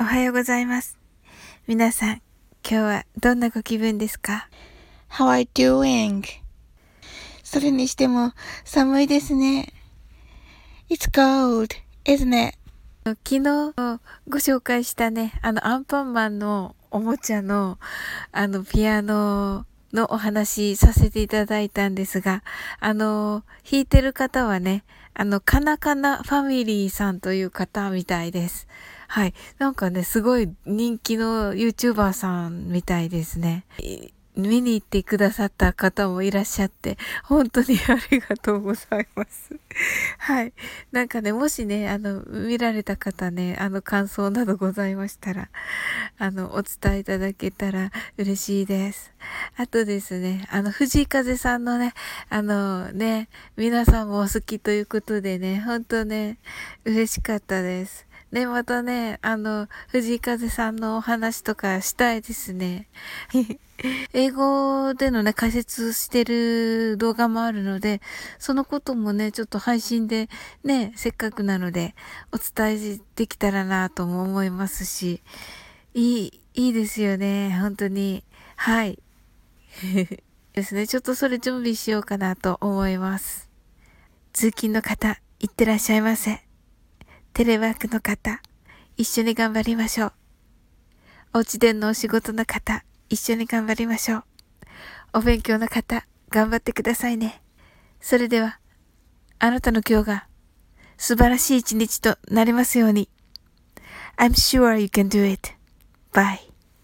おはようございます。皆さん、今日はどんなご気分ですか？How are you doing? それにしても寒いですね。It's cold, isn't it? 昨日ご紹介したね、あのアンパンマンのおもちゃのあのピアノのお話させていただいたんですが、あの、弾いてる方はね、あの、カナカナファミリーさんという方みたいです。はい。なんかね、すごい人気の YouTuber さんみたいですね。見に行ってくださった方もいらっしゃって、本当にありがとうございます。はい。なんかね、もしね、あの、見られた方ね、あの、感想などございましたら、あの、お伝えいただけたら嬉しいです。あとですね、あの、藤井風さんのね、あのね、皆さんもお好きということでね、本当ね、嬉しかったです。ね、またね、あの、藤井風さんのお話とかしたいですね。英語でのね、解説してる動画もあるので、そのこともね、ちょっと配信でね、せっかくなので、お伝えできたらなとも思いますし、いい、いいですよね、本当に。はい。ですね、ちょっとそれ準備しようかなと思います。通勤の方、いってらっしゃいませ。テレワークの方、一緒に頑張りましょう。お家でのお仕事の方、一緒に頑張りましょう。お勉強の方、頑張ってくださいね。それでは、あなたの今日が素晴らしい一日となりますように。I'm sure you can do it. Bye.